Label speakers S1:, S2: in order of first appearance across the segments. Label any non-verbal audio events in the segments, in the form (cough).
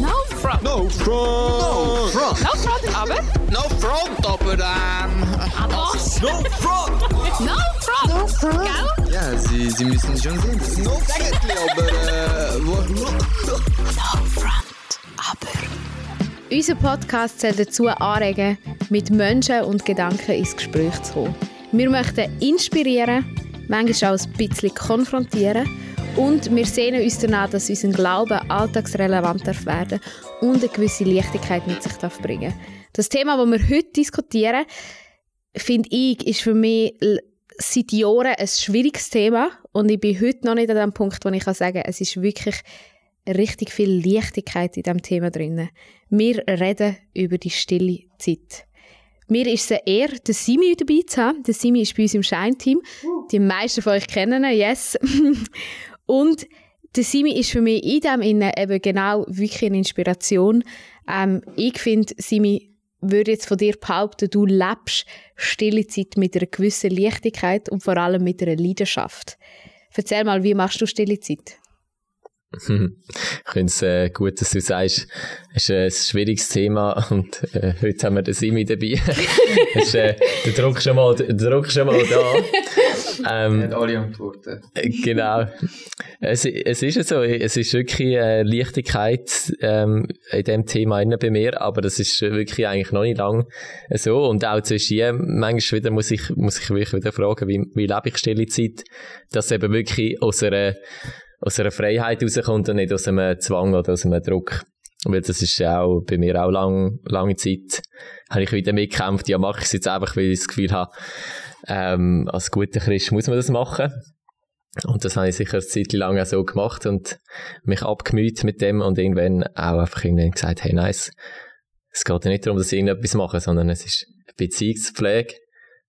S1: No front.
S2: No front.
S3: No front.
S1: No front, aber.
S3: No front, aber ähm.
S1: Aber.
S3: No front.
S1: No front. No front. Gell?
S2: Ja, Sie, Sie müssen schon sehen, das ist
S3: No Sägetli, aber äh. Wo, no, no.
S1: No front, aber.
S4: Unser Podcast soll dazu anregen, mit Menschen und Gedanken ins Gespräch zu kommen. Wir möchten inspirieren, manchmal auch ein bisschen konfrontieren und wir sehnen uns danach, dass unser Glaube alltagsrelevant darf werden und eine gewisse Leichtigkeit mit sich darf bringen Das Thema, das wir heute diskutieren, finde ich, ist für mich seit Jahren ein schwieriges Thema und ich bin heute noch nicht an dem Punkt, wo ich kann sagen kann, es ist wirklich richtig viel Leichtigkeit in diesem Thema drin. Wir reden über die stille Zeit. Mir ist es eher, den Simi dabei zu haben. Der Simi ist bei uns im Shine-Team. Die meisten von euch kennen ihn, yes. (laughs) Und der Simi ist für mich in dem Innen eben genau wirklich eine Inspiration. Ähm, ich finde, Simi, würde jetzt von dir behaupten, du lebst stille Zeit mit einer gewissen Leichtigkeit und vor allem mit einer Leidenschaft. Erzähl mal, wie machst du stille Zeit?
S5: Ich finde es äh, gut, dass du sagst, es ist äh, ein schwieriges Thema und äh, heute haben wir den Simi dabei. (laughs) ist, äh, der Druck schon mal, der Druck schon mal da. Ähm,
S2: alle Antworten. (laughs)
S5: genau. Es, es ist ja so, es ist wirklich äh, Leichtigkeit ähm, in dem Thema innen bei mir, aber das ist wirklich eigentlich noch nicht lang so und auch zwischen manchmal wieder muss ich, muss ich wirklich wieder fragen, wie, wie lebe ich stille Zeit, dass eben wirklich aus einer aus einer Freiheit rauskommt und nicht aus einem Zwang oder aus einem Druck. Weil das ist ja auch bei mir auch lang, lange Zeit, habe ich wieder mitgekämpft, ja mache ich es jetzt einfach, weil ich das Gefühl habe, ähm, als guter Christ muss man das machen. Und das habe ich sicher eine Zeit lang auch so gemacht und mich abgemüht mit dem und irgendwann auch einfach irgendwann gesagt, hey nice, es geht ja nicht darum, dass ich irgendetwas mache, sondern es ist Beziehungspflege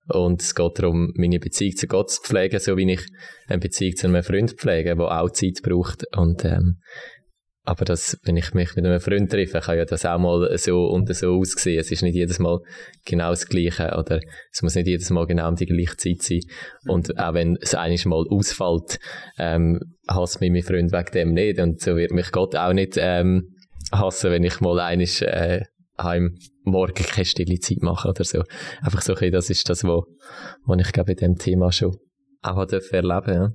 S5: und es geht darum, meine Beziehung zu Gott zu pflegen, so wie ich eine Beziehung zu einem Freund pflege, der auch Zeit braucht. Und, ähm, aber das, wenn ich mich mit einem Freund treffe, kann ja das auch mal so und so aussehen. Es ist nicht jedes Mal genau das Gleiche oder es muss nicht jedes Mal genau um die gleiche Zeit sein. Und auch wenn es einiges Mal ausfällt, ähm, hasst mich mein Freund wegen dem nicht. Und so wird mich Gott auch nicht ähm, hassen, wenn ich mal einiges äh, heim morgen keine stille Zeit mache oder so. Einfach so ein bisschen, das ist das, was ich glaube in dem Thema schon auch erleben ja.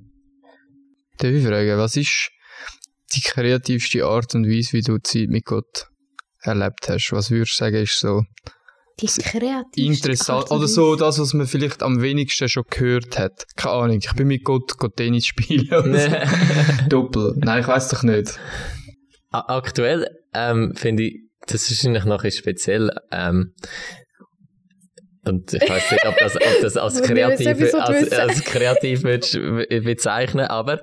S6: Darf ich fragen, was ist die kreativste Art und Weise, wie du Zeit mit Gott erlebt hast? Was würdest du sagen, ist so
S4: Die kreativste
S6: interessant
S4: Art und
S6: oder so das, was man vielleicht am wenigsten schon gehört hat? Keine Ahnung, ich bin mit Gott, Gott Tennis spielen oder so. (laughs) Doppel. Nein, ich weiß doch nicht.
S5: Aktuell ähm, finde ich, das ist eigentlich noch ein bisschen speziell. Ähm, und ich weiß nicht, ob das, ob das als (laughs) kreativ, als, als kreativ würdest be- bezeichnen, aber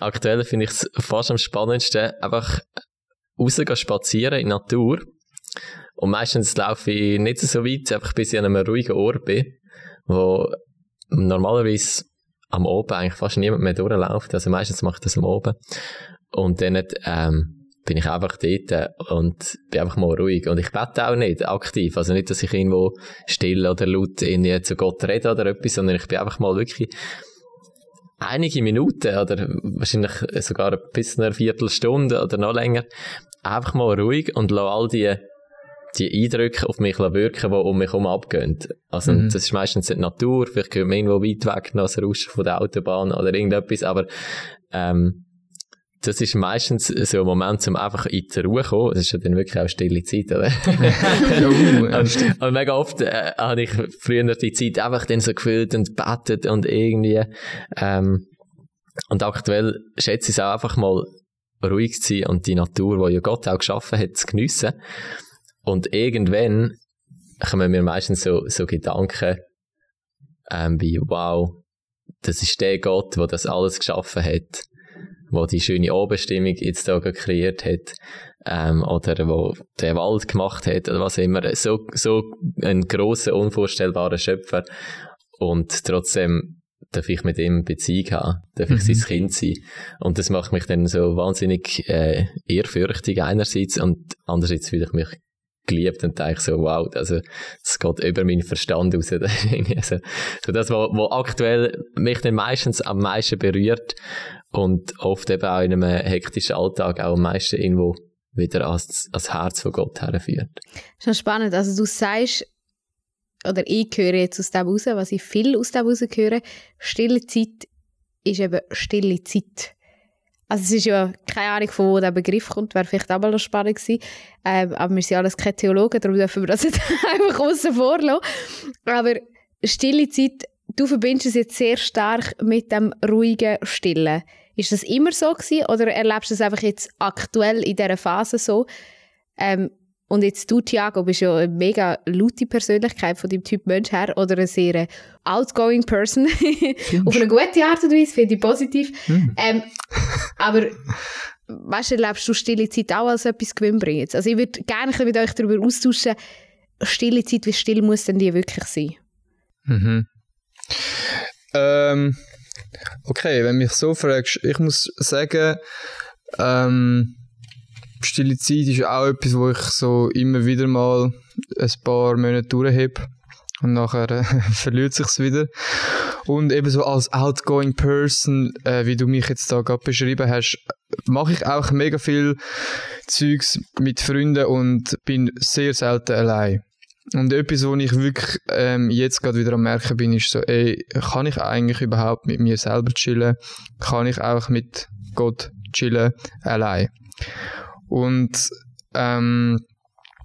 S5: aktuell finde ich es fast am spannendsten, einfach rausgehen spazieren in die Natur. Und meistens laufe ich nicht so weit, einfach bis ich an einem ruhigen Ort bin, wo normalerweise am Oben eigentlich fast niemand mehr durchläuft. Also meistens mache ich das am Oben. Und dann ähm, bin ich einfach dort und bin einfach mal ruhig. Und ich bete auch nicht aktiv. Also nicht, dass ich irgendwo still oder laut irgendwie zu Gott rede oder etwas, sondern ich bin einfach mal wirklich einige Minuten oder wahrscheinlich sogar bis eine Viertelstunde oder noch länger einfach mal ruhig und lasse all die die Eindrücke auf mich wirken, die um mich herum abgehen. Also,
S6: Mhm.
S5: das ist meistens die Natur, vielleicht hört man irgendwo weit weg noch das Rauschen von der Autobahn oder irgendetwas, aber, ähm, das ist meistens so ein Moment, um einfach in die Ruhe zu kommen. Das ist ja dann wirklich auch stille Zeit, oder? (laughs)
S6: Uh,
S5: und, und mega oft äh, habe ich früher die Zeit einfach dann so gefühlt und betet und irgendwie, ähm, und aktuell schätze ich es auch einfach mal ruhig zu sein und die Natur, die ja Gott auch geschaffen hat, zu geniessen. Und irgendwann kommen mir meistens so, so Gedanken, ähm, wie, wow, das ist der Gott, der das alles geschaffen hat, wo die schöne Abendstimmung jetzt da kreiert hat, ähm, oder wo der Wald gemacht hat, oder was immer. So, so ein grosser, unvorstellbarer Schöpfer. Und trotzdem darf ich mit ihm Beziehung haben, darf ich
S6: Mhm.
S5: sein Kind sein. Und das macht mich dann so wahnsinnig äh, ehrfürchtig einerseits und andererseits fühle ich mich geliebt und denke so, wow, also, das geht über meinen Verstand raus. Das ist irgendwie so, das, was, was aktuell mich dann meistens am meisten berührt und oft eben auch in einem hektischen Alltag auch am meisten irgendwo wieder ans, ans Herz von Gott herführt.
S4: Das ist spannend. Also du sagst, oder ich höre jetzt aus dem raus, was ich viel aus dem raus höre, stille Zeit ist eben stille Zeit. Also es ist ja keine Ahnung, von wo der Begriff kommt, wäre vielleicht auch mal noch spannend gewesen. Ähm, aber wir sind alles keine Theologen, darum dürfen wir das jetzt (laughs) einfach außen vor lassen. Aber stille Zeit, du verbindest es jetzt sehr stark mit dem ruhigen Stillen. Ist das immer so gewesen oder erlebst du es einfach jetzt aktuell in dieser Phase so? Ähm, und jetzt du, Thiago, bist ja eine mega laute Persönlichkeit von deinem Typ Mensch her oder eine sehr outgoing Person. (laughs) Auf eine gute Art und Weise, finde ich positiv. Ähm, aber weißt du, erlebst du stille Zeit auch als etwas gewinnbringendes? Also ich würde gerne ein bisschen mit euch darüber austauschen, stille Zeit, wie still muss denn die wirklich sein?
S6: Mhm. Ähm, okay, wenn mich so fragst, ich muss sagen, ähm, stille Zeit ist auch etwas, wo ich so immer wieder mal ein paar Monate durchhebe und nachher äh, (laughs) verliert sich's wieder. Und eben so als outgoing Person, äh, wie du mich jetzt da gerade beschrieben hast, mache ich auch mega viel Zeugs mit Freunden und bin sehr selten allein. Und etwas, wo ich wirklich ähm, jetzt gerade wieder am merken bin, ist so, ey, kann ich eigentlich überhaupt mit mir selber chillen? Kann ich auch mit Gott chillen allein? Und ähm,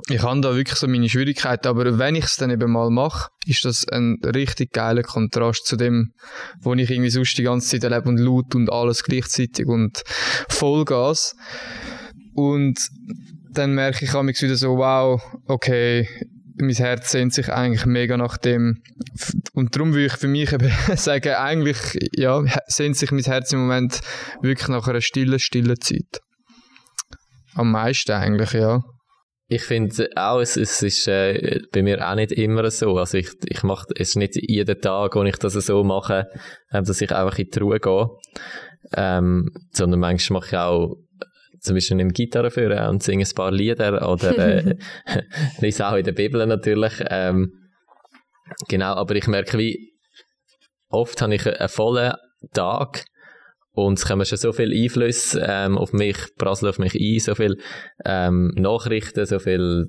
S6: ich habe da wirklich so meine Schwierigkeiten, aber wenn ich es dann eben mal mache, ist das ein richtig geiler Kontrast zu dem, wo ich irgendwie sonst die ganze Zeit erlebe und laut und alles gleichzeitig und Vollgas. Und dann merke ich manchmal wieder so, wow, okay, mein Herz sehnt sich eigentlich mega nach dem. Und darum würde ich für mich (laughs) sagen, eigentlich, ja, sehnt sich mein Herz im Moment wirklich nach einer stillen, stillen Zeit. Am meisten eigentlich, ja.
S5: Ich finde auch, es, es ist äh, bei mir auch nicht immer so. Also ich, ich mache es ist nicht jeden Tag, wo ich das so mache, ähm, dass ich einfach in die Ruhe gehe. Ähm, sondern manchmal mache ich auch zum Beispiel eine Gitarre führen und singe ein paar Lieder oder äh, (laughs) (laughs) lese auch in der Bibel natürlich. Ähm, genau, aber ich merke, wie oft habe ich einen vollen Tag und es kommen schon so viele Einflüsse ähm, auf mich, prasseln auf mich ein, so viele ähm, Nachrichten, so viele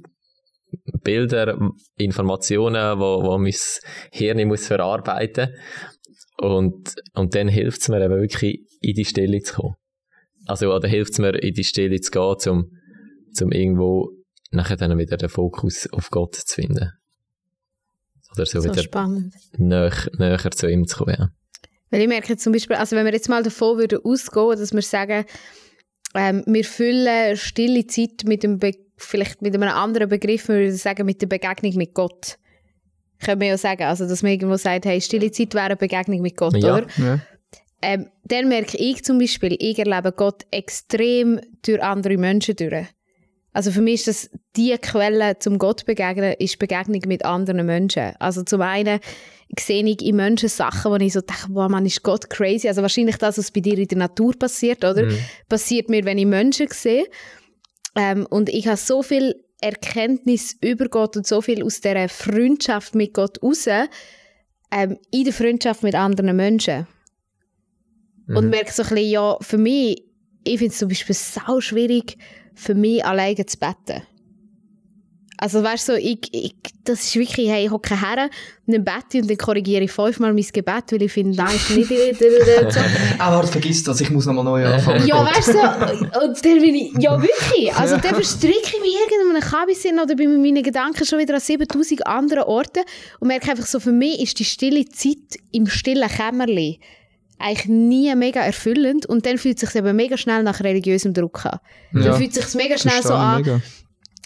S5: Bilder, Informationen, wo, wo mein Hirn muss verarbeiten und und dann hilft es mir eben wirklich in die Stille zu kommen. Also oder hilft es mir in die Stille zu gehen, zum zum irgendwo nachher dann wieder den Fokus auf Gott zu finden. Oder so,
S4: So
S5: wieder
S4: spannend.
S5: näher, näher zu ihm zu kommen. Ja.
S4: Weil ich merke zum Beispiel, also wenn wir jetzt mal davon würden ausgehen, dass wir sagen, ähm, wir füllen stille Zeit mit einem Be vielleicht mit einem anderen Begriff, wir würden sagen, mit der Begegnung mit Gott. Können wir ja sagen, also dass man irgendwo sagt, hey, stille Zeit wäre eine Begegnung mit Gott,
S5: Ja.
S4: oder?
S6: ja.
S4: Ähm, dann merke ich zum Beispiel, ich erlebe Gott extrem durch andere Menschen durch. Also für mich ist das die Quelle zum Gott begegnen, ist Begegnung mit anderen Menschen. Also zum einen sehe ich in Menschen Sachen, wo ich so denke, wow, man ist Gott crazy. Also wahrscheinlich das, was bei dir in der Natur passiert, oder? Passiert mir, wenn ich Menschen sehe. Ähm, und ich habe so viel Erkenntnis über Gott und so viel aus dieser Freundschaft mit Gott raus, ähm, in der Freundschaft mit anderen Menschen. Und merke so ein bisschen, ja, für mich, ich finde es zum Beispiel sau schwierig, für mich alleine zu beten. Also weißt du, so, ich, ich, das ist wirklich, hey, ich hocke her und dann bete und dann korrigiere ich fünfmal mein Gebet, weil ich finde, nein, ist nicht so.
S2: Warte, (laughs) vergiss das, ich muss nochmal neu anfangen.
S4: Ja, weißt du, und dann bin ich, ja wirklich, also dann verstricke ich mich irgendwo in einem Kabelsinn oder bin mit meinen Gedanken schon wieder an 7000 anderen Orten und merke einfach so, für mich ist die stille Zeit im stillen Kämmerli eigentlich nie mega erfüllend. Und dann fühlt es sich eben mega schnell nach religiösem Druck an.
S6: Ja,
S4: Dann fühlt es sich mega schnell so an,
S6: mega.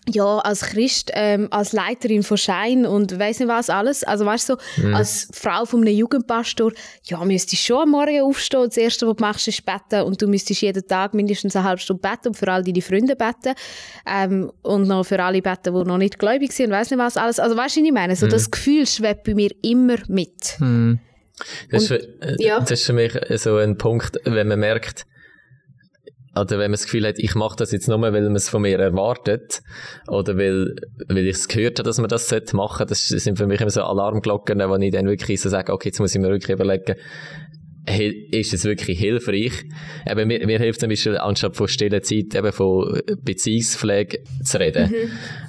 S4: ja, als Christ, ähm, als Leiterin von Schein und weiss nicht was alles, also weißt du, so, als Frau von einem Jugendpastor, ja, müsstest schon am Morgen aufstehen und das Erste, was du machst, ist beten. Und du müsstest jeden Tag mindestens eine halbe Stunde beten und für all deine Freunde beten. Ähm, und noch für alle beten, die noch nicht gläubig sind und weiss nicht was alles, also weißt du, was ich meine, so das Gefühl schwebt bei mir immer mit.
S6: Hm.
S5: Das, ist
S4: Und-
S5: für, äh,
S4: ja.
S5: das ist für mich so ein Punkt, wenn man merkt, oder wenn man das Gefühl hat, ich mache das jetzt nur, weil man es von mir erwartet, oder weil, weil ich es gehört habe, dass man das sollte machen, das sind für mich immer so Alarmglocken, wo ich dann wirklich so sage, okay, jetzt muss ich mir wirklich überlegen, ist es wirklich hilfreich. Eben, mir, mir hilft zum Beispiel, anstatt von stiller Zeit eben von Beziehungspflege zu reden.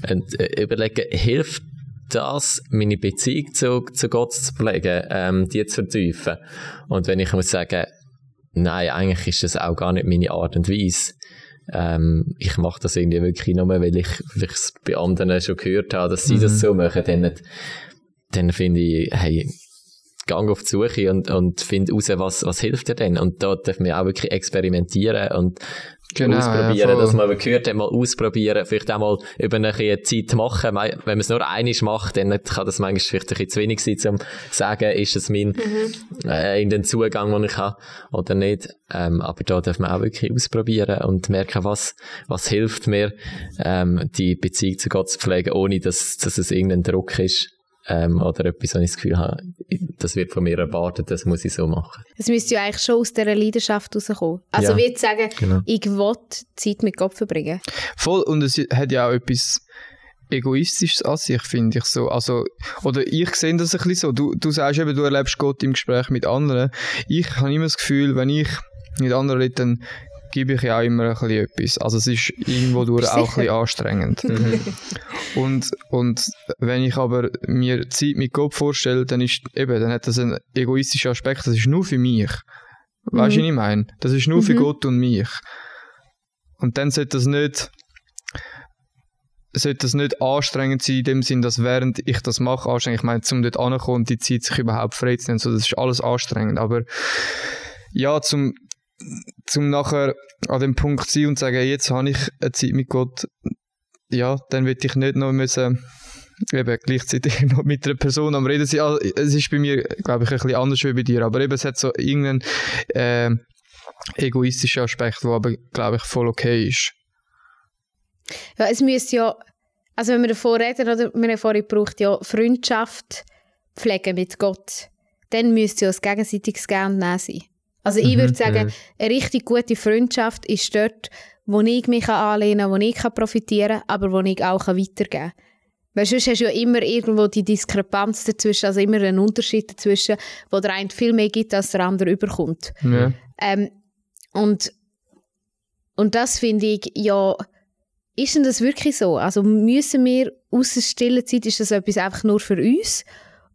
S5: Und äh, überlegen, hilft das, meine Beziehung zu, zu Gott zu pflegen, ähm, die zu vertiefen. Und wenn ich muss sagen, nein, eigentlich ist das auch gar nicht meine Art und Weise. Ähm, ich mache das irgendwie wirklich nur, weil ich es bei anderen schon gehört habe, dass sie das so machen, dann, dann finde ich, hey, gang auf die Suche und, und finde raus, was, was hilft dir denn? Und da darf man auch wirklich experimentieren und
S6: Genau, ja,
S5: ausprobieren,
S6: voll.
S5: dass man aber gehört hat, mal ausprobieren, vielleicht auch mal über eine Zeit machen. Wenn man es nur einmal macht, dann kann das manchmal vielleicht ein bisschen zu wenig sein, um zu sagen, ist es mein, äh, in den Zugang, den ich habe, oder nicht. Ähm, aber da darf man auch wirklich ausprobieren und merken, was, was hilft mir, ähm, die Beziehung zu Gott zu pflegen, ohne dass, dass es irgendein Druck ist. Ähm, oder etwas, wo ich das Gefühl habe, das wird von mir erwartet, das muss ich so machen.
S4: Es müsste ja eigentlich schon aus dieser Leidenschaft rauskommen. Also
S5: Ja,
S4: zu sagen,
S5: genau.
S4: ich will Zeit mit Gott verbringen.
S6: Voll, und es hat ja auch etwas Egoistisches an sich, finde ich so. Also, oder ich sehe das ein bisschen so. Du, du sagst eben, du erlebst Gott im Gespräch mit anderen. Ich habe immer das Gefühl, wenn ich mit anderen rede, dann gebe ich ja auch immer ein bisschen etwas. Also es ist irgendwo durch auch ein bisschen anstrengend. (laughs) und, und wenn ich aber mir Zeit mit Gott vorstelle, dann ist eben, dann hat das einen egoistischen Aspekt, das ist nur für mich. Weißt du, was ich meine? Das ist nur für Gott und mich. Und dann sollte das nicht sollte das nicht anstrengend sein, in dem Sinn, dass während ich das mache, anstrengend, ich meine, zum dort ankommen und die Zeit sich überhaupt frei zu nehmen, so, das ist alles anstrengend, aber ja, zum, zum nachher an dem Punkt sein und sagen, jetzt habe ich eine Zeit mit Gott, ja, dann will ich nicht noch müssen, eben gleichzeitig (laughs) noch mit einer Person am Reden sein. Also, es ist bei mir, glaube ich, ein bisschen anders wie bei dir, aber eben, es hat so irgendeinen äh, egoistischen Aspekt, der aber, glaube ich, voll okay ist.
S4: Ja, es müsste ja, also wenn wir davor reden, oder wir haben vorhin gebraucht, ja Freundschaft pflegen mit Gott, dann müsste ja ein gegenseitiges Nehmen sein. Also ich würde sagen, eine richtig gute Freundschaft ist dort, wo ich mich anlehnen kann, wo ich profitieren kann, aber wo ich auch weitergeben kann. Weil sonst hast du ja immer irgendwo die Diskrepanz dazwischen, also immer einen Unterschied dazwischen, wo der eine viel mehr gibt, als der andere überkommt.
S6: Ja.
S4: Ähm, und, und das finde ich, ja, ist denn das wirklich so? Also müssen wir aus der stillen Zeit, ist das etwas einfach nur für uns?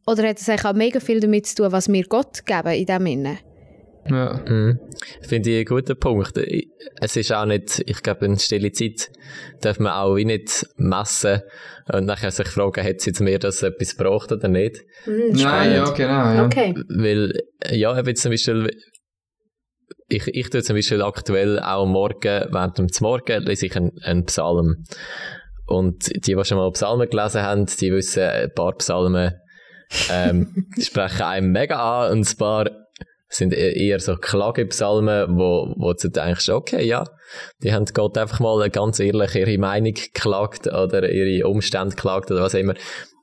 S4: Oder hat es eigentlich auch mega viel damit zu tun, was wir Gott geben in dem Sinne?
S6: Ja.
S5: Mhm. Finde ich einen guten Punkt. Ich- Es ist auch nicht, ich glaube, in stille Zeit darf man auch wie nicht messen und nachher sich fragen, hat sie jetzt mir das etwas gebraucht oder nicht?
S6: Nein, ja, genau. Ja.
S4: Okay.
S5: Weil, ja, eben zum Beispiel, ich, ich tue zum Beispiel aktuell auch Morgen, während dem Morgen lese ich einen, einen Psalm. Und die, die schon mal Psalmen gelesen haben, die wissen, ein paar Psalmen ähm, (laughs) sprechen einem mega an und ein paar sind e- eher so Klagepsalmen, wo, wo du denkst, okay, ja, die haben Gott einfach mal ganz ehrlich ihre Meinung geklagt oder ihre Umstände geklagt oder was immer.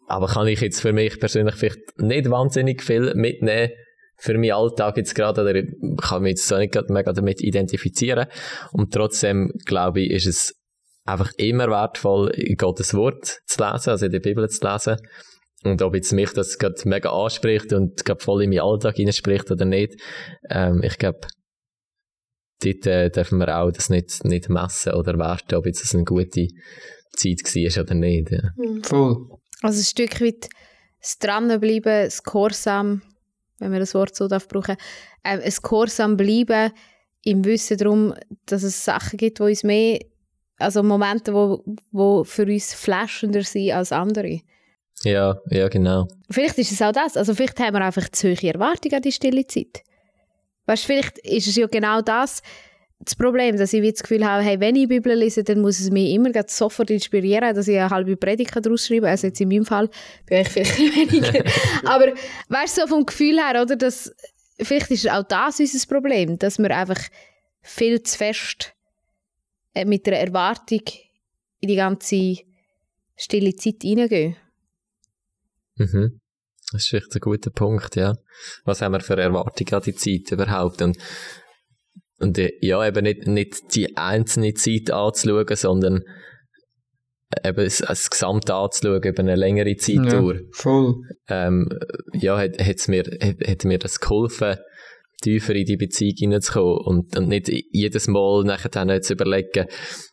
S5: Aber kann ich jetzt für mich persönlich vielleicht nicht wahnsinnig viel mitnehmen für meinen Alltag jetzt gerade oder ich kann mich jetzt so nicht mega damit identifizieren. Und trotzdem, glaube ich, ist es einfach immer wertvoll, Gottes Wort zu lesen, also in der Bibel zu lesen. Und ob jetzt mich das gerade mega anspricht und gerade voll in meinen Alltag hineinspricht oder nicht, ähm, ich glaube, dort äh, dürfen wir auch das nicht, nicht messen oder werten, ob jetzt das eine gute Zeit war oder nicht. Ja.
S6: Voll.
S4: Also ein Stück weit das Dranbleiben, das Gehorsam, wenn man das Wort so darf brauchen, ähm, ein Gehorsam bleiben im Wissen darum, dass es Sachen gibt, die uns mehr, also Momente, wo, wo für uns flashender sind als andere.
S5: Ja, ja, genau.
S4: Vielleicht ist es auch das. Also vielleicht haben wir einfach zu hohe Erwartungen an die stille Zeit. Weißt du, vielleicht ist es ja genau das, das Problem, dass ich das Gefühl habe, hey, wenn ich Bibel lese, dann muss es mich immer sofort inspirieren, dass ich eine halbe Predigt daraus schreiben kann. Also jetzt in meinem Fall bin ich vielleicht (laughs) weniger. Aber weißt du, so vom Gefühl her, oder, dass vielleicht ist auch das unser Problem, dass wir einfach viel zu fest äh, mit einer Erwartung in die ganze stille Zeit hineingehen.
S5: Mhm. Das ist echt ein guter Punkt, ja. Was haben wir für Erwartungen an die Zeit überhaupt? Und, und äh, ja, eben nicht, nicht die einzelne Zeit anzuschauen, sondern eben das, das Gesamte anzuschauen über eine längere
S6: Ja,
S5: Zeitdauer.
S6: voll.
S5: Ähm, ja, hat, hat's mir, hat, hat mir das geholfen, tiefer in die Beziehung hineinzukommen und, und nicht jedes Mal nachher dann zu überlegen,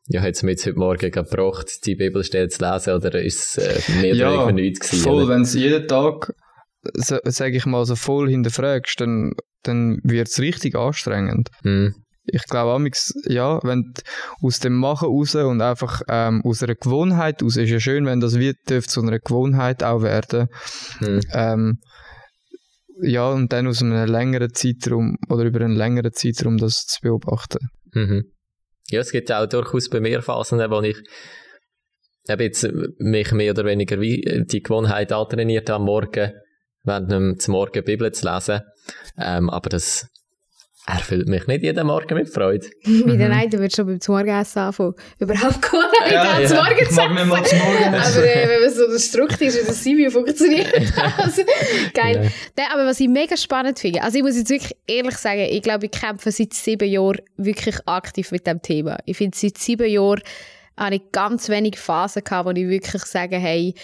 S5: ja, hat es mir jetzt heute Morgen gebracht, die Bibelstelle zu lesen oder ist es äh, mehr oder weniger nichts gewesen?
S6: voll, wenn es jeden Tag, so, sage ich mal, so voll hinterfragst, dann, dann wird es richtig anstrengend.
S5: Hm.
S6: Ich glaube, amix, ja, wenn du aus dem Machen raus und einfach ähm, aus einer Gewohnheit raus, ist ja schön, wenn das wird, dürfte zu einer Gewohnheit auch werden.
S5: Hm.
S6: Ähm, ja, und dann aus einem längeren Zeitraum oder über einen längeren Zeitraum das zu beobachten.
S5: Mhm. Ja, es gibt auch durchaus bei mir Phasen, wo ich jetzt mich mehr oder weniger wie die Gewohnheit antrainiert habe, am Morgen, während dem Morgen Bibel zu lesen. Ähm, aber das erfüllt mich nicht jeden Morgen mit Freude.
S4: Bei den einen wird schon beim Morgenessen anfangen. Überhaupt gar nicht
S2: Ja,
S4: ja, Morgen
S2: Ich mag nicht mal zum Morgen essen.
S4: Aber äh, wenn man so Strukt ist, wie das Simio funktioniert, (laughs) also, geil.
S5: Ja.
S4: Nein, aber was ich mega spannend finde, also ich muss jetzt wirklich ehrlich sagen, ich glaube, ich kämpfe seit sieben Jahren wirklich aktiv mit dem Thema. Ich finde, seit sieben Jahren habe ich ganz wenige Phasen gehabt, wo ich wirklich sage, hey,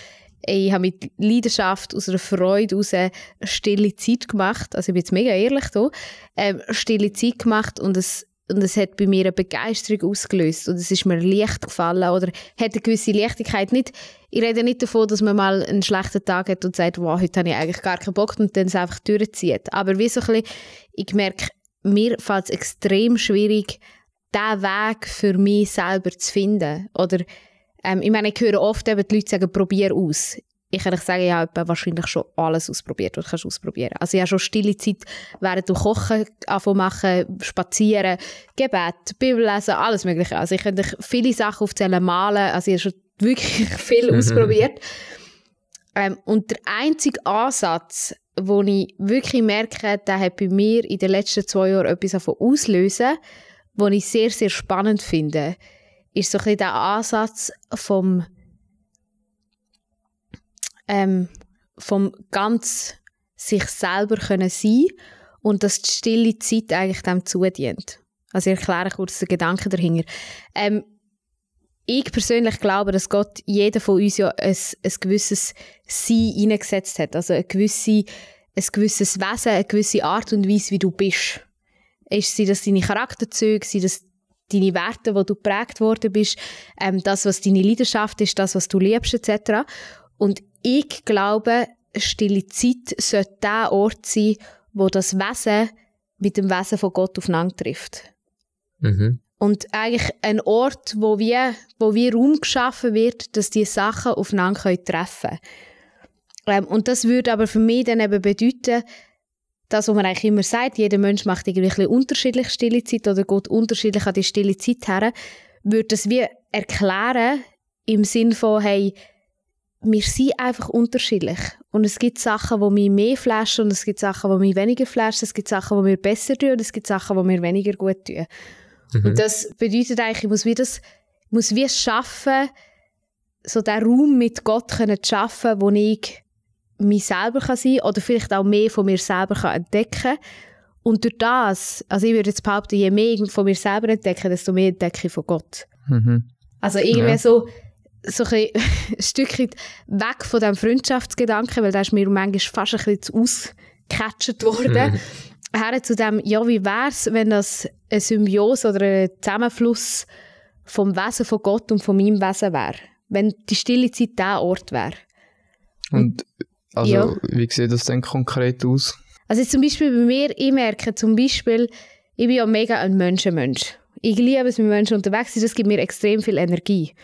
S4: ich habe mit Leidenschaft, aus einer Freude eine stille Zeit gemacht. Also ich bin jetzt mega ehrlich hier. Ähm, stille Zeit gemacht und es, und es hat bei mir eine Begeisterung ausgelöst. Und es ist mir leicht gefallen oder hat eine gewisse Leichtigkeit. Nicht, ich rede nicht davon, dass man mal einen schlechten Tag hat und sagt, wow, heute habe ich eigentlich gar keinen Bock und dann es einfach durchzieht. Aber wie so ein bisschen, ich merke, mir fällt es extrem schwierig, diesen Weg für mich selber zu finden. Oder ähm, ich meine, ich höre oft eben die Leute sagen, probier aus. Ich kann euch sagen, ich habe wahrscheinlich schon alles ausprobiert, was du kannst ausprobieren Also ich habe schon stille Zeit, während du Kochen anfangen machen, spazieren, Gebet, Bibel lesen, alles mögliche. Also ich könnte viele Sachen aufzählen, malen, also ich habe schon (laughs) wirklich viel ausprobiert. Ähm, und der einzige Ansatz, wo ich wirklich merke, der hat bei mir in den letzten zwei Jahren etwas davon auslösen, wo ich sehr, sehr spannend finde, ist so ein bisschen der Ansatz vom, ähm, vom ganz sich selber können sein und dass die stille Zeit eigentlich dem zudient. Also ich erkläre kurz den Gedanken dahinter. Ähm, ich persönlich glaube, dass Gott jeden von uns ja ein, ein gewisses Sein hineingesetzt hat. Also ein, gewisse, ein gewisses Wesen, eine gewisse Art und Weise, wie du bist. Ist sie das deine Charakterzüge, sind das deine Werte, wo du geprägt worden bist, ähm, das, was deine Leidenschaft ist, das, was du liebst, etc. Und ich glaube, stille Zeit sollte der Ort sein, wo das Wesen mit dem Wesen von Gott aufeinander trifft.
S5: Mhm.
S4: Und eigentlich ein Ort, wo wir, wo wir Raum geschaffen wird, dass die Sachen aufeinander treffen können. Ähm, und das würde aber für mich dann eben bedeuten, das, was man eigentlich immer sagt, jeder Mensch macht irgendwie ein bisschen unterschiedlich stille Zeit oder geht unterschiedlich an die stille Zeit her, würde das wie erklären im Sinn von, hey, wir sind einfach unterschiedlich. Und es gibt Sachen, die mich mehr flashen und es gibt Sachen, die mich weniger flashen. Es gibt Sachen, die mir besser tun und es gibt Sachen, die mir weniger gut tun.
S5: Mhm.
S4: Und das bedeutet eigentlich, ich muss wie das, ich muss wie es schaffen, so den Raum mit Gott können zu schaffen, wo ich mich selber kann sein oder vielleicht auch mehr von mir selber kann entdecken Und durch das, also ich würde jetzt behaupten, je mehr ich von mir selber entdecke, desto mehr entdecke ich von Gott.
S6: Mhm.
S4: Also irgendwie
S6: Ja.
S4: so, so ein, (laughs) ein Stückchen weg von diesem Freundschaftsgedanken, weil da ist mir manchmal fast ein bisschen zu ausgecatcht worden. Her zu dem, ja, wie wäre es, wenn das eine Symbiose oder ein Zusammenfluss vom Wesen von Gott und von meinem Wesen wäre? Wenn die stille Zeit der Ort wäre.
S6: Und also,
S4: Ja.
S6: wie sieht das denn konkret aus?
S4: Also zum Beispiel bei mir, ich merke zum Beispiel, ich bin ja mega ein Menschenmensch. Ich liebe es, mit Menschen unterwegs zu sein, das gibt mir extrem viel Energie.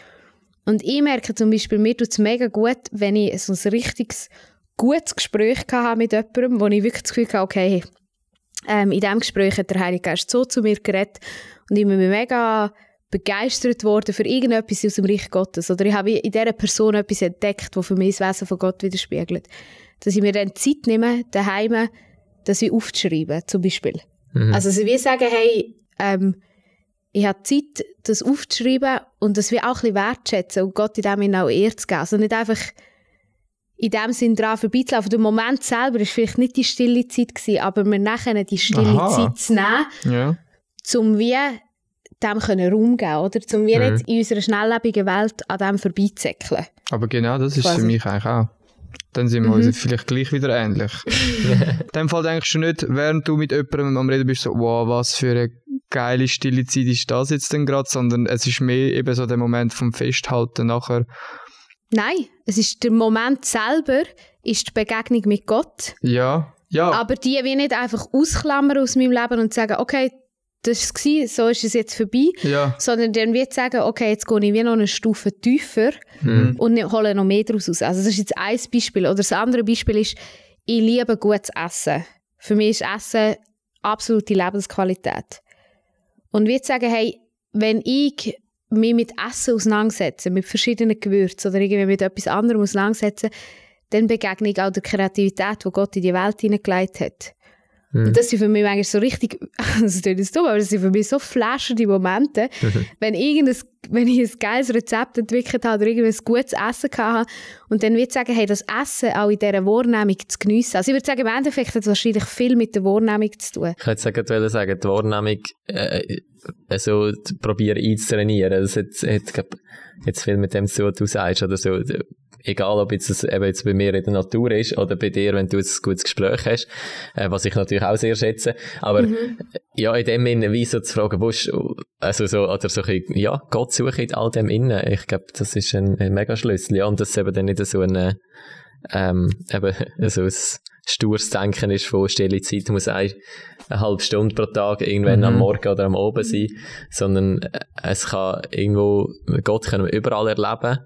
S4: Und ich merke zum Beispiel, mir tut es mega gut, wenn ich so ein richtiges, gutes Gespräch habe mit jemandem, wo ich wirklich das Gefühl habe, okay, ähm, in diesem Gespräch hat der Heilige Geist so zu mir geredet und ich bin mega begeistert worden für irgendetwas aus dem Reich Gottes. Oder ich habe in dieser Person etwas entdeckt, das für mich das Wesen von Gott widerspiegelt. Dass ich mir dann Zeit nehme, daheim, das wie aufzuschreiben, zum Beispiel.
S5: Mhm.
S4: Also sie wie sagen, hey, ähm, ich habe Zeit, das aufzuschreiben und das wie auch ein bisschen wertschätzen und Gott in dem Sinne auch Ehre zu geben. Also nicht einfach in dem Sinn dran vorbeizulaufen. Der Moment selber war vielleicht nicht die stille Zeit, gewesen, aber mir nachher die stille
S6: Aha.
S4: Zeit zu nehmen,
S6: Ja.
S4: um wie dem können Raum geben, oder? Um wie
S5: Mhm.
S4: nicht in unserer schnelllebigen Welt an dem vorbeizäckeln.
S6: Aber genau das ist
S4: Quasi.
S6: für mich eigentlich auch. Dann sind wir uns vielleicht gleich wieder ähnlich. (laughs) In dem Fall denkst du nicht, während du mit jemandem am Reden bist, so, wow, was für eine geile stille Zeit ist das jetzt denn gerade, sondern es ist mehr eben so der Moment vom Festhalten nachher.
S4: Nein, es ist der Moment selber, ist die Begegnung mit Gott.
S6: Ja, ja,
S4: Aber die wie nicht einfach ausklammern aus meinem Leben und sagen, okay, das war es, so ist es jetzt vorbei.
S6: ja.
S4: Sondern dann wird sagen, okay, jetzt gehe ich wie noch eine Stufe tiefer
S6: Mhm.
S4: und hole noch mehr daraus aus. Also das ist jetzt ein Beispiel. Oder das andere Beispiel ist, ich liebe gutes Essen. Für mich ist Essen absolute Lebensqualität. Und wir sagen, hey, wenn ich mich mit Essen auseinandersetze, mit verschiedenen Gewürzen oder irgendwie mit etwas anderem auseinandersetze, dann begegne ich auch der Kreativität, die Gott in die Welt hineingelegt hat.
S5: Mhm.
S4: Und das sind für mich eigentlich so richtig, (laughs) das jetzt dumm, aber das sind für mich so flashende Momente, (laughs) wenn, irgendein, wenn ich ein geiles Rezept entwickelt habe oder irgendein gutes Essen hatte und dann würde ich sagen, hey, das Essen auch in dieser Wahrnehmung zu geniessen. Also ich würde sagen, im Endeffekt hat es wahrscheinlich viel mit der Wahrnehmung zu tun.
S5: Ich hätte sagen, die Wahrnehmung äh, also zu probieren einzutrainieren, das hat, hat glaub, jetzt viel mit dem zu tun, was du sagst, oder so. Egal, ob jetzt das eben jetzt bei mir in der Natur ist oder bei dir, wenn du ein gutes Gespräch hast, äh, was ich natürlich auch sehr schätze. Aber ja, in dem Sinne, wie so zu fragen, wo ist, also so, oder so, ein ja, Gott suche in all dem innen. Ich glaube, das ist ein, ein mega Schlüssel, ja, und das eben dann nicht so ein, ähm, eben, (laughs) so ein stures Denken ist von stille Zeit muss ein, eine halbe Stunde pro Tag irgendwann am Morgen oder am Abend sein, sondern äh, es kann irgendwo, Gott können wir überall erleben.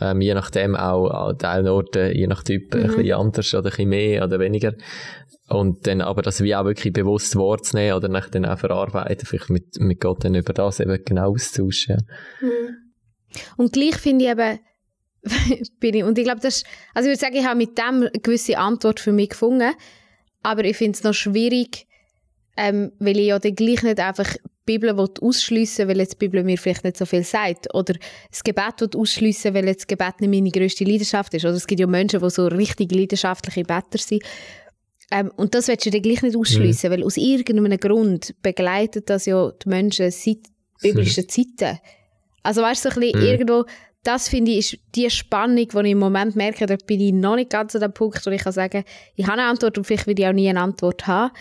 S5: Ähm, je nachdem auch an teilen Orten, je nach Typ, ein bisschen anders oder ein bisschen mehr oder weniger. Und dann aber das wie auch wirklich bewusst wahrzunehmen oder nach dann auch verarbeiten, vielleicht mit, mit Gott dann über das eben genau austauschen. Ja.
S4: Und gleich finde ich eben, (laughs) bin ich, und ich glaube, das ist, also ich würde sagen, ich habe mit dem eine gewisse Antwort für mich gefunden, aber ich finde es noch schwierig, ähm, weil ich ja dann gleich nicht einfach die Bibel will ausschliessen weil jetzt die Bibel mir vielleicht nicht so viel sagt. Oder das Gebet will ausschliessen weil jetzt das Gebet nicht meine grösste Leidenschaft ist. Oder es gibt ja Menschen, die so richtig leidenschaftliche Better sind. Ähm, und das willst du dann gleich nicht ausschliessen weil aus irgendeinem Grund begleitet das ja die Menschen seit biblischen Zeiten. Also weißt du, so ein bisschen irgendwo, das finde ich, ist die Spannung, die ich im Moment merke, da bin ich noch nicht ganz an dem Punkt, wo ich kann sagen, ich habe eine Antwort und vielleicht will ich auch nie eine Antwort haben.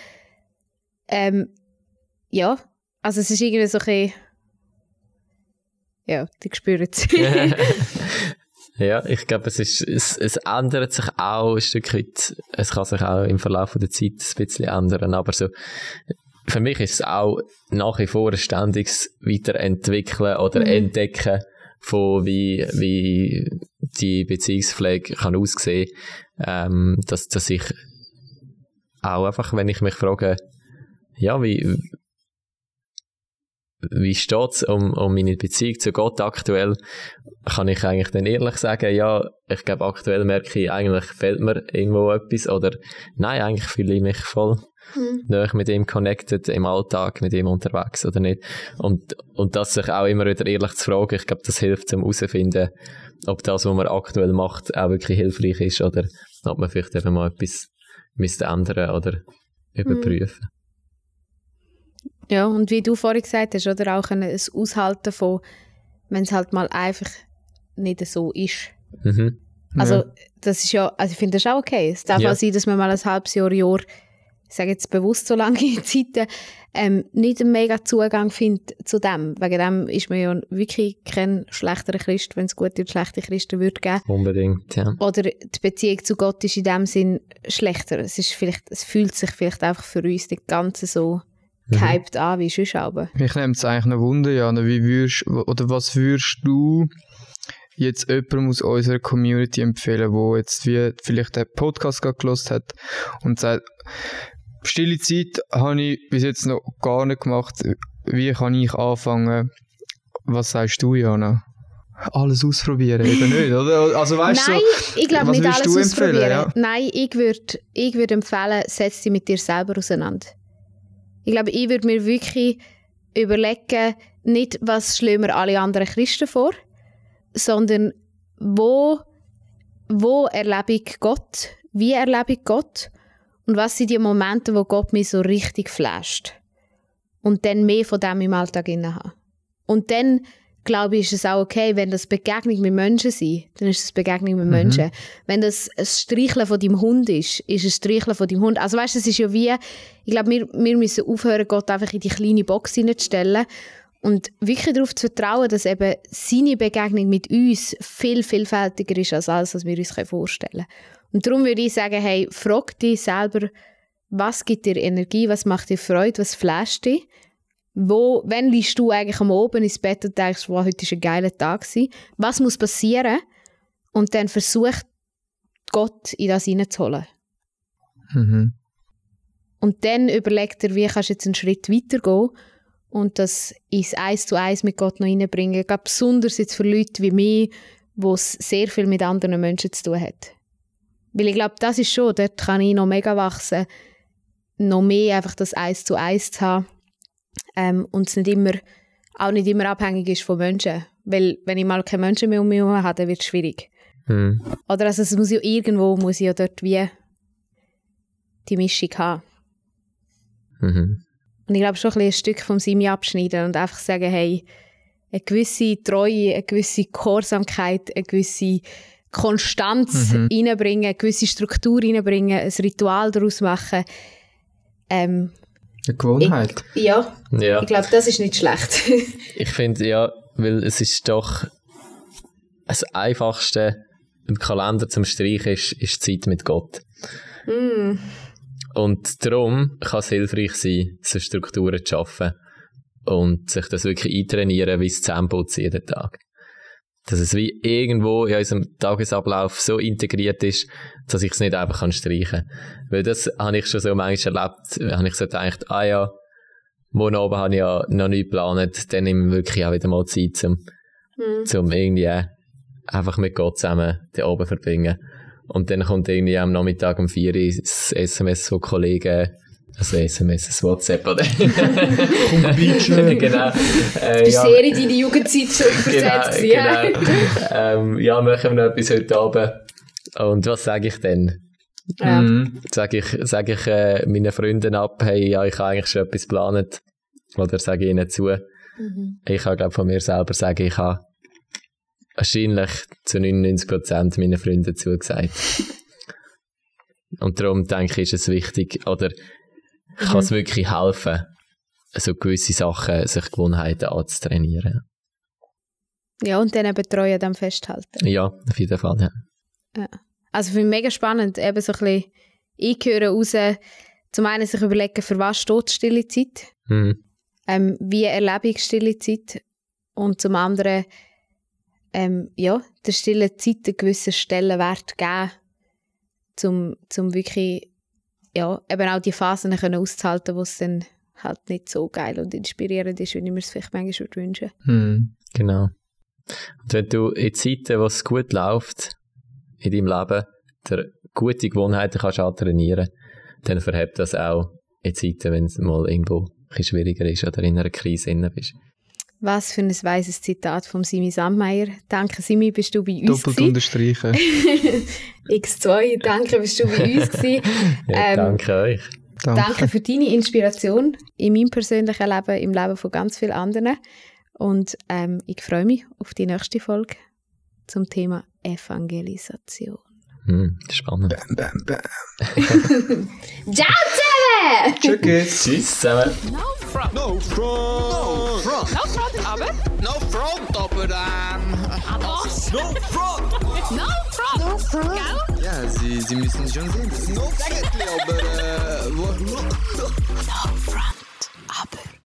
S4: Ähm, ja, also es ist irgendwie so ein bisschen, ja, die spüren es. (laughs)
S5: Ja, ich glaube, es ist, es, es ändert sich auch ein Stück weit. Es kann sich auch im Verlauf der Zeit ein bisschen ändern, aber so, für mich ist es auch nach wie vor ein ständiges Weiterentwickeln oder Entdecken von wie, wie die Beziehungspflege kann aussehen, ähm, dass, dass ich auch einfach, wenn ich mich frage, ja, wie, wie steht es um, um meine Beziehung zu Gott aktuell, kann ich eigentlich dann ehrlich sagen, ja, ich glaube aktuell merke ich, eigentlich fehlt mir irgendwo etwas oder nein, eigentlich fühle ich mich voll näher mit ihm connected im Alltag, mit ihm unterwegs oder nicht. Und, und das sich auch immer wieder ehrlich zu fragen, ich glaube, das hilft zum herausfinden, ob das, was man aktuell macht, auch wirklich hilfreich ist oder ob man vielleicht eben mal etwas müsste ändern oder überprüfen.
S4: ja, und wie du vorhin gesagt hast, oder auch ein Aushalten von, wenn es halt mal einfach nicht so ist.
S5: Mhm.
S4: Also, das ist ja, also ich finde das auch okay. Es darf
S5: Ja.
S4: auch sein, dass man mal ein halbes Jahr, Jahr, ich sage jetzt bewusst so lange (laughs) Zeiten, ähm, nicht einen mega Zugang findet zu dem. Wegen dem ist man ja wirklich kein schlechterer Christ, wenn es gute und schlechte Christen würde geben.
S5: Unbedingt, ja.
S4: Oder die Beziehung zu Gott ist in dem Sinn schlechter. Es, ist vielleicht, es fühlt sich vielleicht einfach für uns nicht ganz so gehypt an wie sonst aber.
S6: Mich nimmt es eigentlich noch Wunder, Jana, wie würdest, oder was würdest du jetzt jemandem aus unserer Community empfehlen, wo jetzt wie vielleicht den Podcast gerade gelost hat und sagt, stille Zeit habe ich bis jetzt noch gar nicht gemacht. Wie kann ich anfangen? Was sagst du, Jana? Alles ausprobieren, eben nicht, oder? Also weißt
S4: Nein,
S6: so,
S4: ich glaube
S6: was
S4: nicht alles
S6: du empfehlen,
S4: ausprobieren.
S6: ja?
S4: Nein, ich würde ich würd empfehlen, setz dich mit dir selber auseinander. Ich glaube, ich würde mir wirklich überlegen, nicht, was schlagen mir alle anderen Christen vor, sondern wo, wo erlebe ich Gott, wie erlebe ich Gott und was sind die Momente, wo Gott mich so richtig flasht. Und dann mehr von dem im Alltag inne haben. Und dann glaube ich, ist es auch okay, wenn das Begegnung mit Menschen sind, dann ist es Begegnung mit Menschen. Wenn das ein Streicheln von deinem Hund ist, ist es Streicheln von deinem Hund. Also weißt du, es ist ja wie, ich glaube, wir, wir müssen aufhören, Gott einfach in die kleine Box hineinzustellen und wirklich darauf zu vertrauen, dass eben seine Begegnung mit uns viel vielfältiger ist als alles, was wir uns vorstellen können. Und darum würde ich sagen, hey, frag dich selber, was gibt dir Energie, was macht dir Freude, was flasht dich? Wo, wenn liegst du eigentlich am Oben ins Bett und denkst, wow, heute war ein geiler Tag. Gewesen. Was muss passieren? Und dann versuch Gott in das hineinzuholen.
S6: Mhm.
S4: Und dann überleg dir, wie kannst du jetzt einen Schritt weitergehen und das ins Eins zu Eins mit Gott noch reinbringen. Ich glaube, besonders jetzt für Leute wie mich, wo es sehr viel mit anderen Menschen zu tun hat. Weil ich glaube, das ist schon, dort kann ich noch mega wachsen, noch mehr einfach das Eins zu Eins zu haben ähm, und es nicht immer, auch nicht immer abhängig ist von Menschen. Weil wenn ich mal keine Menschen mehr um mich herum habe, dann wird es schwierig.
S5: Hm.
S4: Oder also es muss ja irgendwo, muss ich ja dort wie die Mischung haben.
S5: Mhm.
S4: Und ich glaube schon ein, bisschen ein Stück vom Simi abschneiden und einfach sagen, hey, eine gewisse Treue, eine gewisse Gehorsamkeit, eine gewisse Konstanz
S6: Mhm.
S4: reinbringen, eine gewisse Struktur reinbringen, ein Ritual daraus machen. Ähm,
S2: Eine Gewohnheit.
S4: ja,
S5: Ja.
S4: ich glaube, das ist nicht schlecht. (laughs)
S5: Ich finde, ja, weil es ist doch das Einfachste im Kalender zum Streichen ist, ist die Zeit mit Gott.
S4: mm.
S5: Und darum kann es hilfreich sein, so Strukturen zu schaffen und sich das wirklich eintrainieren, wie es Zähneputzen jeden Tag. Dass es wie irgendwo in unserem Tagesablauf so integriert ist, dass ich es nicht einfach kann streichen kann. Weil das habe ich schon so manchmal erlebt, habe ich so gedacht, ah ja, morgen Abend habe ich ja noch nicht geplant, dann nehme ich wirklich auch wieder mal Zeit, um,
S4: Mhm.
S5: zum irgendwie einfach mit Gott zusammen den Abend verbringen. Und dann kommt irgendwie am Nachmittag um 4 Uhr das SMS von Kollegen, also SMS, das WhatsApp, oder? (laughs) (laughs) genau. Äh,
S4: Bist
S5: ja,
S4: sehr in deine Jugendzeit (laughs)
S5: genau,
S4: zurückversetzt. ja.
S5: genau. ähm, ja, machen wir noch etwas heute Abend. Und was sage ich denn?
S4: Ja.
S2: Mhm.
S5: Sage ich, sag ich äh, meinen Freunden ab, hey, ja, ich habe eigentlich schon etwas geplant. Oder sage ich ihnen zu.
S4: Mhm.
S5: Ich kann, glaube von mir selber sagen, ich habe wahrscheinlich zu 99% meinen Freunden zugesagt. Und darum denke ich, ist es wichtig, oder kann es wirklich helfen, so gewisse Sachen, sich Gewohnheiten anzutrainieren.
S4: ja, und dann eben treu an dem festhalten.
S5: Ja, auf jeden Fall, ja.
S4: Also finde ich mega spannend, eben so ein bisschen, ich höre raus, zum einen sich überlegen, für was steht stille Zeit,
S5: Hm.
S4: ähm, wie erlebe ich stille Zeit und zum anderen, ähm, ja, der stillen Zeit einen gewissen Stellenwert geben, zum, zum wirklich, ja, eben auch die Phasen können auszuhalten, wo es dann halt nicht so geil und inspirierend ist, wie ich mir es vielleicht manchmal würde wünschen
S6: Mhm.
S5: Genau. Und wenn du in Zeiten, wo es gut läuft, in deinem Leben, der gute Gewohnheiten kannst antrainieren, dann verhebt das auch in Zeiten, wenn es mal irgendwo ein schwieriger ist oder in einer Krise inne bist.
S4: Was für ein weises Zitat von Simi Sammeier. Danke, Simi, bist du bei uns
S6: Doppelt
S4: gewesen.
S6: unterstreichen. (laughs)
S4: X2, danke, bist du bei uns (laughs) gewesen.
S5: Ja,
S4: Ähm,
S5: danke euch.
S6: Danke.
S4: Danke für deine Inspiration in meinem persönlichen Leben, im Leben von ganz vielen anderen. Und ähm, ich freue mich auf die nächste Folge zum Thema Evangelisation.
S5: Hm, spannend.
S6: Bam, bam, bam. (laughs)
S4: Ciao zusammen!
S6: Tschüss.
S5: Tschüss zusammen.
S1: No front.
S3: No front. No front.
S1: No front, aber.
S3: No front, aber ähm.
S1: Was?
S3: No front.
S1: No front. No front. Gell?
S3: Ja, Sie, Sie müssen schon sehen, das ist no Säckchen, aber äh,
S1: No front.